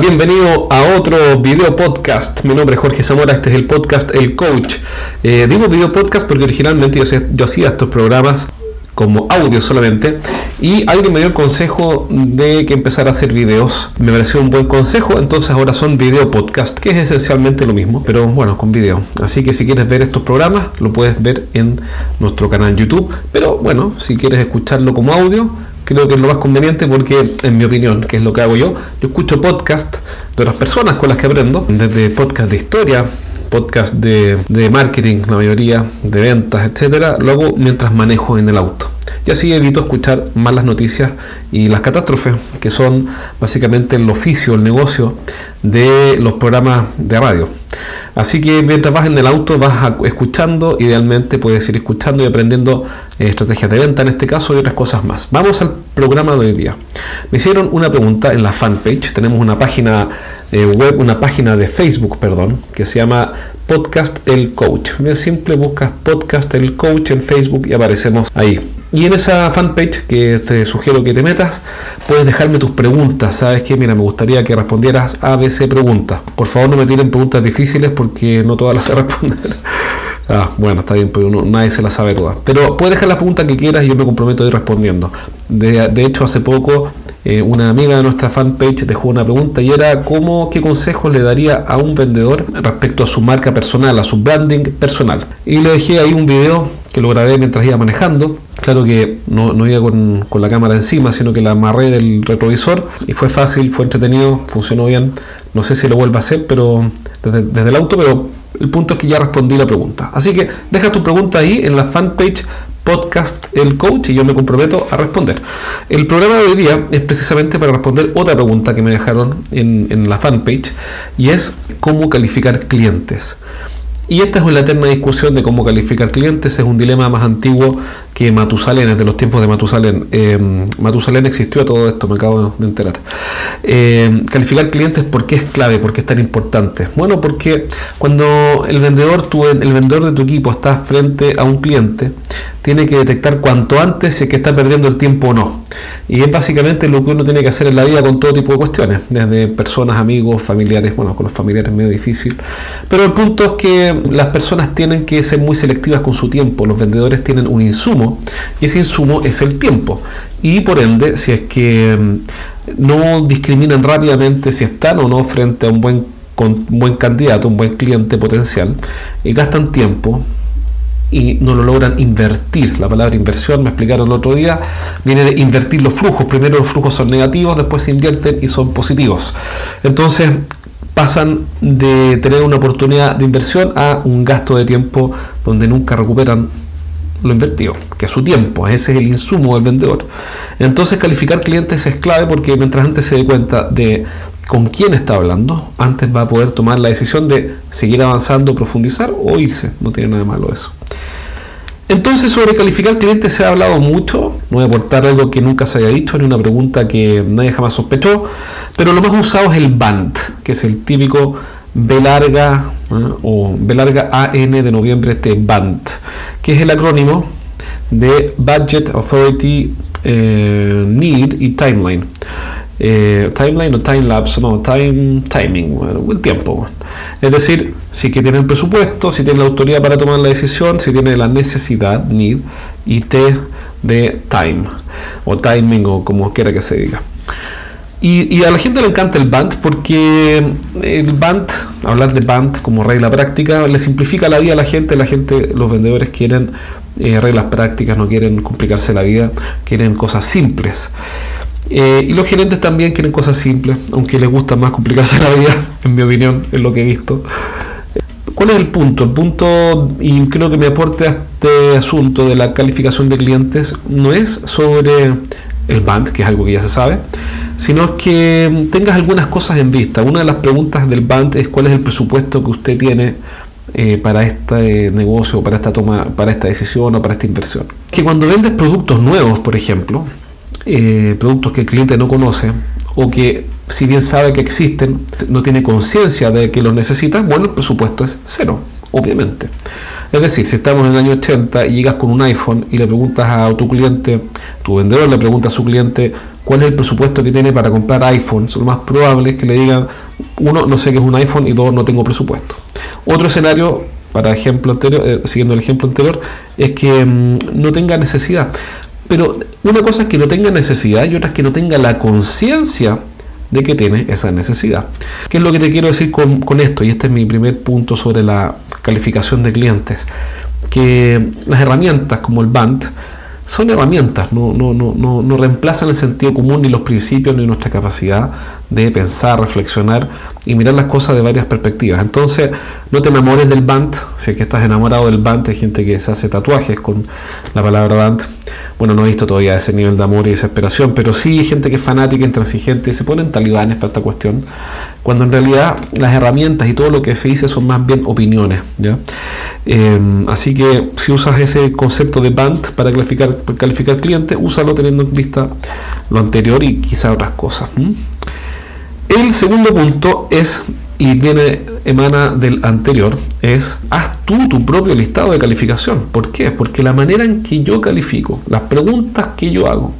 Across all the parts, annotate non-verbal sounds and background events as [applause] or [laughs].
Bienvenido a otro video podcast. Mi nombre es Jorge Zamora, este es el podcast El Coach. Eh, digo video podcast porque originalmente yo, hacía estos programas como audio solamente y alguien me dio el consejo de que empezara a hacer videos. Me pareció un buen consejo, entonces ahora son video podcast, que es esencialmente lo mismo, pero bueno, con video. Así que si quieres ver estos programas, lo puedes ver en nuestro canal YouTube, pero bueno, si quieres escucharlo como audio, creo que es lo más conveniente porque, en mi opinión, que es lo que hago yo, yo escucho podcast de otras personas con las que aprendo, desde podcast de historia, podcast de, marketing, la mayoría, de ventas, etcétera, lo hago mientras manejo en el auto. Y así evito escuchar malas noticias y las catástrofes, que son básicamente el oficio, el negocio de los programas de radio. Así que mientras vas en el auto vas escuchando, idealmente puedes ir escuchando y aprendiendo eh, estrategias de venta en este caso y otras cosas más. Vamos al programa de hoy día. Me hicieron una pregunta en la fanpage, tenemos una página eh, web, una página de Facebook, perdón, que se llama Podcast El Coach. Bien simple, buscas Podcast El Coach en Facebook y aparecemos ahí. Y en esa fanpage que te sugiero que te metas, puedes dejarme tus preguntas. Sabes que, mira, me gustaría que respondieras a ABC preguntas. Por favor, no me tiren preguntas difíciles porque no todas las sé responder. [laughs] Ah, bueno, está bien, pero nadie se las sabe todas. Pero puedes dejar la pregunta que quieras y yo me comprometo a ir respondiendo. De hecho, hace poco eh, una amiga de nuestra fanpage dejó una pregunta y era cómo, qué consejos le daría a un vendedor respecto a su marca personal, a su branding personal. Y le dejé ahí un video que lo grabé mientras iba manejando Claro que no, no iba con, con, la cámara encima, sino que la amarré del retrovisor y fue fácil, fue entretenido, funcionó bien. No sé si lo vuelvo a hacer pero desde, desde el auto, pero el punto es que ya respondí la pregunta. Así que deja tu pregunta ahí en la fanpage podcast El Coach y yo me comprometo a responder. El programa de hoy día es precisamente para responder otra pregunta que me dejaron en, en la fanpage y es cómo calificar clientes. Y esta es la eterna discusión de cómo calificar clientes, es un dilema más antiguo que Matusalén, es de los tiempos de Matusalén. Eh, Matusalén existió todo esto, me acabo de enterar. Eh, calificar clientes, ¿por qué es clave? ¿Por qué es tan importante? Bueno, porque cuando el vendedor, tu, el vendedor de tu equipo está frente a un cliente, tiene que detectar cuanto antes si es que está perdiendo el tiempo o no. Y es básicamente lo que uno tiene que hacer en la vida con todo tipo de cuestiones, desde personas, amigos, familiares, bueno, con los familiares es medio difícil. Pero el punto es que las personas tienen que ser muy selectivas con su tiempo. Los vendedores tienen un insumo y ese insumo es el tiempo. Y por ende, si es que mm, no discriminan rápidamente si están o no frente a un buen, candidato, un buen cliente potencial, y gastan tiempo, y no lo logran invertir. La palabra inversión, me explicaron el otro día, viene de invertir los flujos. Primero los flujos son negativos, después se invierten y son positivos. Entonces pasan de tener una oportunidad de inversión a un gasto de tiempo donde nunca recuperan lo invertido, que es su tiempo, ese es el insumo del vendedor. Entonces calificar clientes es clave porque mientras antes se dé cuenta de con quién está hablando, antes va a poder tomar la decisión de seguir avanzando, profundizar o irse. No tiene nada malo eso. Entonces, sobre calificar clientes se ha hablado mucho. No voy a aportar algo que nunca se haya dicho, ni una pregunta que nadie jamás sospechó. Pero lo más usado es el BANT, que es el típico B larga ¿eh? o B larga AN de noviembre T, BANT, que es el acrónimo de Budget Authority eh, Need y Timeline. Eh, timeline o time lapse, no, time, timing, el tiempo. Es decir, si que tiene el presupuesto, si tiene la autoridad para tomar la decisión, si tiene la necesidad, need, y T de time, o timing, o como quiera que se diga. Y, a la gente le encanta el BANT porque el BANT, hablar de BANT como regla práctica, le simplifica la vida a la gente. La gente, los vendedores quieren eh, reglas prácticas, no quieren complicarse la vida, quieren cosas simples. Eh, y los gerentes también quieren cosas simples, aunque les gusta más complicarse la vida, [laughs] en mi opinión, es lo que he visto. ¿Cuál es el punto? El punto, y creo que me aporte a este asunto de la calificación de clientes, no es sobre el BANT, que es algo que ya se sabe, sino que tengas algunas cosas en vista. Una de las preguntas del BANT es cuál es el presupuesto que usted tiene eh, para este negocio, para esta toma, para esta decisión o para esta inversión. Que cuando vendes productos nuevos, por ejemplo, eh, productos que el cliente no conoce o que si bien sabe que existen, no tiene conciencia de que los necesita, bueno, el presupuesto es cero, obviamente. Es decir, si estamos en el año 80 y llegas con un iPhone y le preguntas a tu cliente, tu vendedor le pregunta a su cliente cuál es el presupuesto que tiene para comprar iPhones. Lo más probable es que le digan, uno, no sé qué es un iPhone y dos, no tengo presupuesto. Otro escenario, para ejemplo anterior, eh, siguiendo el ejemplo anterior, es que mm, no tenga necesidad. Pero una cosa es que no tenga necesidad y otra es que no tenga la conciencia de que tiene esa necesidad. ¿Qué es lo que te quiero decir con, con, esto? Y este es mi primer punto sobre la calificación de clientes. Que las herramientas como el BANT son herramientas, no, no, no, no, reemplazan el sentido común ni los principios ni nuestra capacidad de pensar, reflexionar y mirar las cosas de varias perspectivas. Entonces, no te enamores del band, si es que estás enamorado del band, hay gente que se hace tatuajes con la palabra band. Bueno, no he visto todavía ese nivel de amor y desesperación, pero sí hay gente que es fanática, intransigente, y se ponen talibanes para esta cuestión, cuando en realidad las herramientas y todo lo que se dice son más bien opiniones. ¿ya? Eh, así que si usas ese concepto de band para calificar, calificar clientes, úsalo teniendo en vista lo anterior y quizá otras cosas. El segundo punto es, y viene, emana del anterior, es haz tú tu propio listado de calificación. ¿Por qué? Porque la manera en que yo califico, las preguntas que yo hago,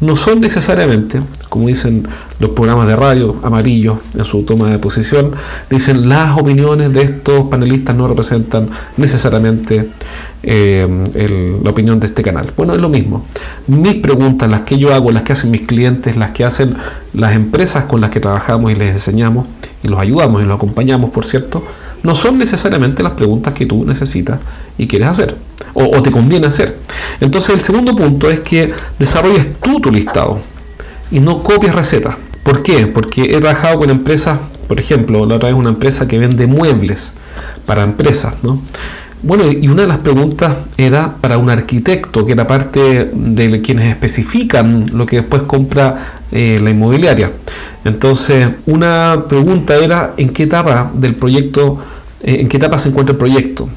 no son necesariamente, como dicen los programas de radio amarillos en su toma de posición, dicen las opiniones de estos panelistas no representan necesariamente eh, la opinión de este canal. Bueno, es lo mismo. Mis preguntas, las que yo hago, las que hacen mis clientes, las que hacen las empresas con las que trabajamos y les enseñamos y los ayudamos y los acompañamos, por cierto, no son necesariamente las preguntas que tú necesitas y quieres hacer o, te conviene hacer. Entonces el segundo punto es que desarrolles tú tu listado y no copies recetas. ¿Por qué? Porque he trabajado con empresas, por ejemplo, la otra vez una empresa que vende muebles para empresas, ¿no? Bueno, y una de las preguntas era para un arquitecto, que era parte de quienes especifican lo que después compra eh, la inmobiliaria. Entonces, una pregunta era en qué etapa del proyecto, eh, en qué etapa se encuentra el proyecto.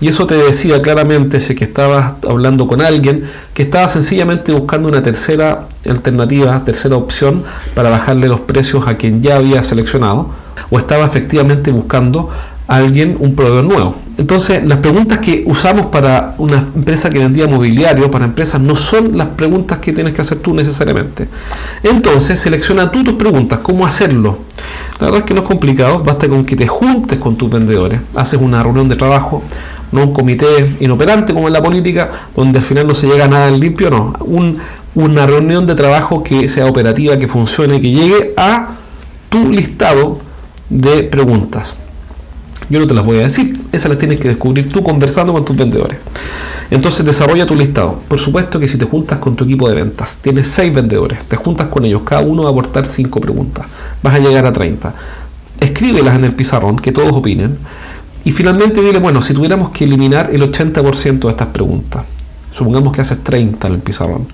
Y eso te decía claramente, si que estabas hablando con alguien, que estaba sencillamente buscando una tercera alternativa, tercera opción para bajarle los precios a quien ya había seleccionado, o estaba efectivamente buscando a alguien un proveedor nuevo. Entonces, las preguntas que usamos para una empresa que vendía mobiliario, para empresas, no son las preguntas que tienes que hacer tú necesariamente. Entonces, selecciona tú tus preguntas, cómo hacerlo. La verdad es que no es complicado, basta con que te juntes con tus vendedores, haces una reunión de trabajo, no un comité inoperante como en la política, donde al final no se llega a nada en limpio, no. una reunión de trabajo que sea operativa, que funcione, que llegue a tu listado de preguntas. Yo no te las voy a decir, esas las tienes que descubrir tú conversando con tus vendedores. Entonces desarrolla tu listado. Por supuesto que si te juntas con tu equipo de ventas, tienes seis vendedores, te juntas con ellos, cada uno va a aportar cinco preguntas, vas a llegar a 30. Escríbelas en el pizarrón, que todos opinen y finalmente dile, bueno, si tuviéramos que eliminar el 80% de estas preguntas, supongamos que haces 30 en el pizarrón,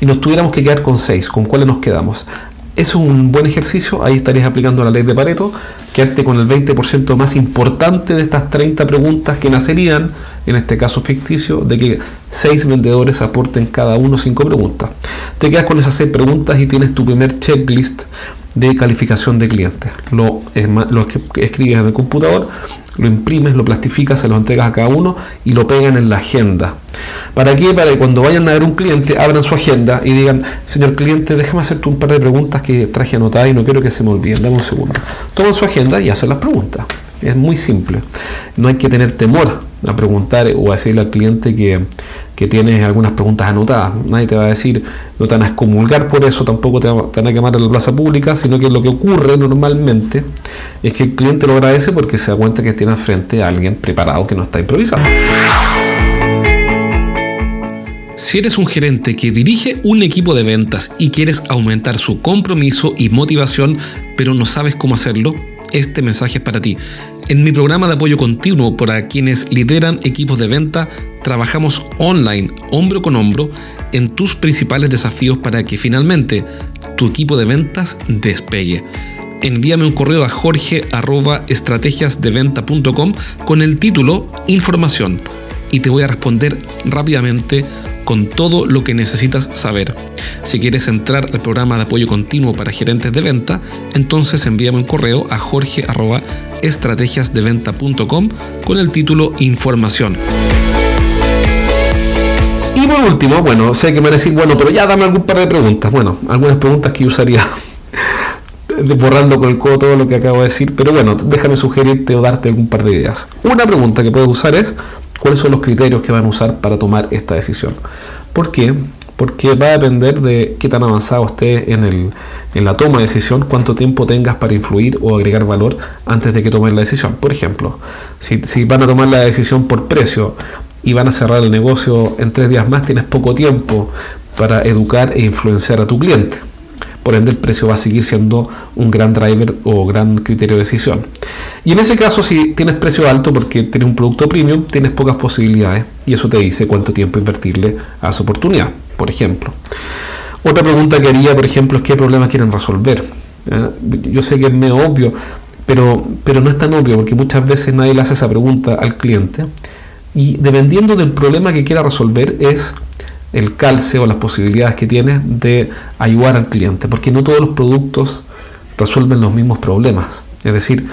y nos tuviéramos que quedar con 6, ¿con cuáles nos quedamos? Es un buen ejercicio, ahí estarías aplicando la ley de Pareto, quedarte con el 20% más importante de estas 30 preguntas que nacerían, en este caso ficticio, de que 6 vendedores aporten cada uno 5 preguntas. Te quedas con esas 6 preguntas y tienes tu primer checklist de calificación de clientes. Lo, lo escribes en el computador, lo imprimes, lo plastificas, se lo entregas a cada uno y lo pegan en la agenda. ¿Para qué? Para que cuando vayan a ver un cliente, abran su agenda y digan, señor cliente, déjame hacerte un par de preguntas que traje anotadas y no quiero que se me olviden. Dame un segundo. Toman su agenda y hacen las preguntas. Es muy simple. No hay que tener temor a preguntar o a decirle al cliente que, que tienes algunas preguntas anotadas. Nadie te va a decir, no te van a excomulgar por eso, tampoco te van a quemar en la plaza pública, sino que lo que ocurre normalmente es que el cliente lo agradece porque se da cuenta que tiene frente a alguien preparado que no está improvisando. Si eres un gerente que dirige un equipo de ventas y quieres aumentar su compromiso y motivación, pero no sabes cómo hacerlo, este mensaje es para ti. En mi programa de apoyo continuo para quienes lideran equipos de venta, trabajamos online, hombro con hombro, en tus principales desafíos para que finalmente tu equipo de ventas despegue. Envíame un correo a jorge.estrategiasdeventa.com con el título Información y te voy a responder rápidamente con todo lo que necesitas saber. Si quieres entrar al programa de apoyo continuo para gerentes de venta, entonces envíame un correo a jorge.estrategiasdeventa.com con el título Información. Y por último, bueno, sé que me van a decir, bueno, pero ya dame algún par de preguntas. Bueno, algunas preguntas que yo usaría [laughs] borrando con el codo todo lo que acabo de decir, pero bueno, déjame sugerirte o darte algún par de ideas. Una pregunta que puedes usar es, ¿cuáles son los criterios que van a usar para tomar esta decisión? ¿Por qué? Porque va a depender de qué tan avanzado estés en, el, en la toma de decisión, cuánto tiempo tengas para influir o agregar valor antes de que tomes la decisión. Por ejemplo, si, si van a tomar la decisión por precio y van a cerrar el negocio en tres días más, tienes poco tiempo para educar e influenciar a tu cliente. Por ende, el precio va a seguir siendo un gran driver o gran criterio de decisión. Y en ese caso, si tienes precio alto porque tienes un producto premium, tienes pocas posibilidades y eso te dice cuánto tiempo invertirle a esa oportunidad, por ejemplo. Otra pregunta que haría, por ejemplo, es qué problemas quieren resolver. Yo sé que es medio obvio, pero, pero no es tan obvio porque muchas veces nadie le hace esa pregunta al cliente. Y dependiendo del problema que quiera resolver es el calce o las posibilidades que tienes de ayudar al cliente, porque no todos los productos resuelven los mismos problemas. Es decir,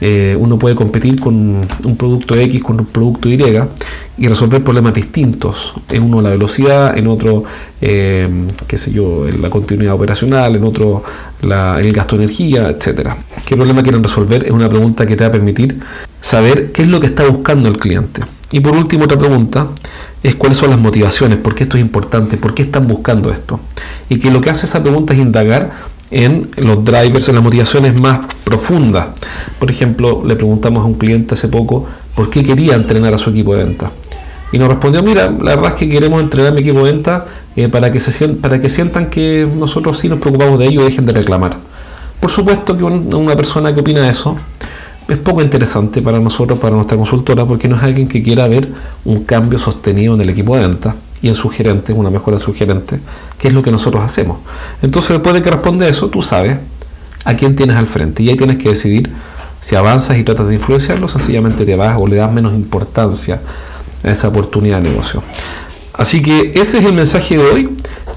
eh, uno puede competir con un producto X con un producto Y y resolver problemas distintos. En uno la velocidad, en otro, eh, qué sé yo, la continuidad operacional, en otro la, el gasto de energía, etcétera. ¿Qué problema quieren resolver? Es una pregunta que te va a permitir saber qué es lo que está buscando el cliente. Y por último, otra pregunta es cuáles son las motivaciones, por qué esto es importante, por qué están buscando esto. Y que lo que hace esa pregunta es indagar en los drivers, en las motivaciones más profundas. Por ejemplo, le preguntamos a un cliente hace poco por qué quería entrenar a su equipo de venta. Y nos respondió, mira, la verdad es que queremos entrenar a mi equipo de venta eh, para, que se, para que sientan que nosotros sí nos preocupamos de ellos y dejen de reclamar. Por supuesto que una persona que opina eso es poco interesante para nosotros, para nuestra consultora, porque no es alguien que quiera ver un cambio sostenido en el equipo de venta y en su gerente, una mejora en su gerente, que es lo que nosotros hacemos. Entonces, después de que responde eso, tú sabes a quién tienes al frente y ahí tienes que decidir si avanzas y tratas de influenciarlo, sencillamente te vas o le das menos importancia a esa oportunidad de negocio. Así que ese es el mensaje de hoy.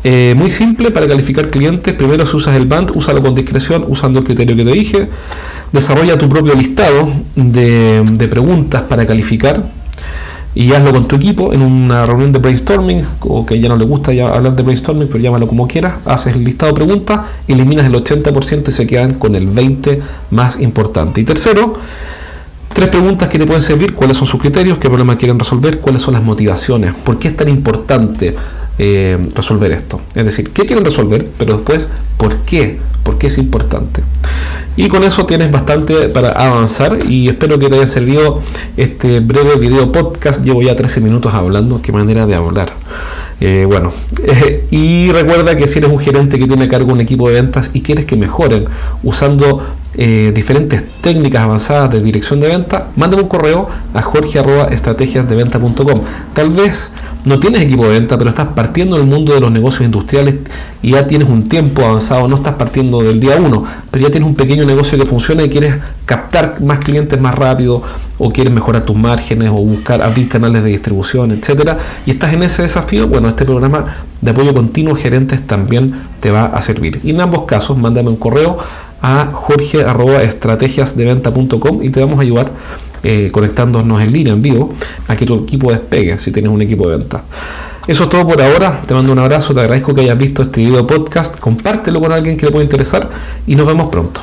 Eh, muy simple para calificar clientes. Primero, si usas el band, úsalo con discreción, usando el criterio que te dije. Desarrolla tu propio listado de, preguntas para calificar y hazlo con tu equipo en una reunión de brainstorming, o que ya no le gusta hablar de brainstorming, pero llámalo como quieras, haces el listado de preguntas, eliminas el 80% y se quedan con el 20% más importante. Y tercero, tres preguntas que te pueden servir, cuáles son sus criterios, qué problema quieren resolver, cuáles son las motivaciones, por qué es tan importante eh, resolver esto. Es decir, qué quieren resolver, pero después, ¿por qué? ¿Por qué es importante? Y con eso tienes bastante para avanzar y espero que te haya servido este breve video podcast. Llevo ya 13 minutos hablando, qué manera de hablar. Eh, bueno, [laughs] y recuerda que si eres un gerente que tiene a cargo un equipo de ventas y quieres que mejoren usando eh, diferentes técnicas avanzadas de dirección de venta, mándame un correo a jorge.estrategiasdeventa.com. Tal vez no tienes equipo de venta, pero estás partiendo del mundo de los negocios industriales y ya tienes un tiempo avanzado, no estás partiendo del día uno, pero ya tienes un pequeño negocio que funciona y quieres captar más clientes más rápido o quieres mejorar tus márgenes o buscar abrir canales de distribución, etcétera, y estás en ese desafío, bueno, este programa de apoyo continuo gerentes también te va a servir. Y en ambos casos, mándame un correo a jorge.estrategiasdeventa.com y te vamos a ayudar eh, conectándonos en línea, en vivo, a que tu equipo despegue si tienes un equipo de venta. Eso es todo por ahora. Te mando un abrazo, te agradezco que hayas visto este video podcast. Compártelo con alguien que le pueda interesar y nos vemos pronto.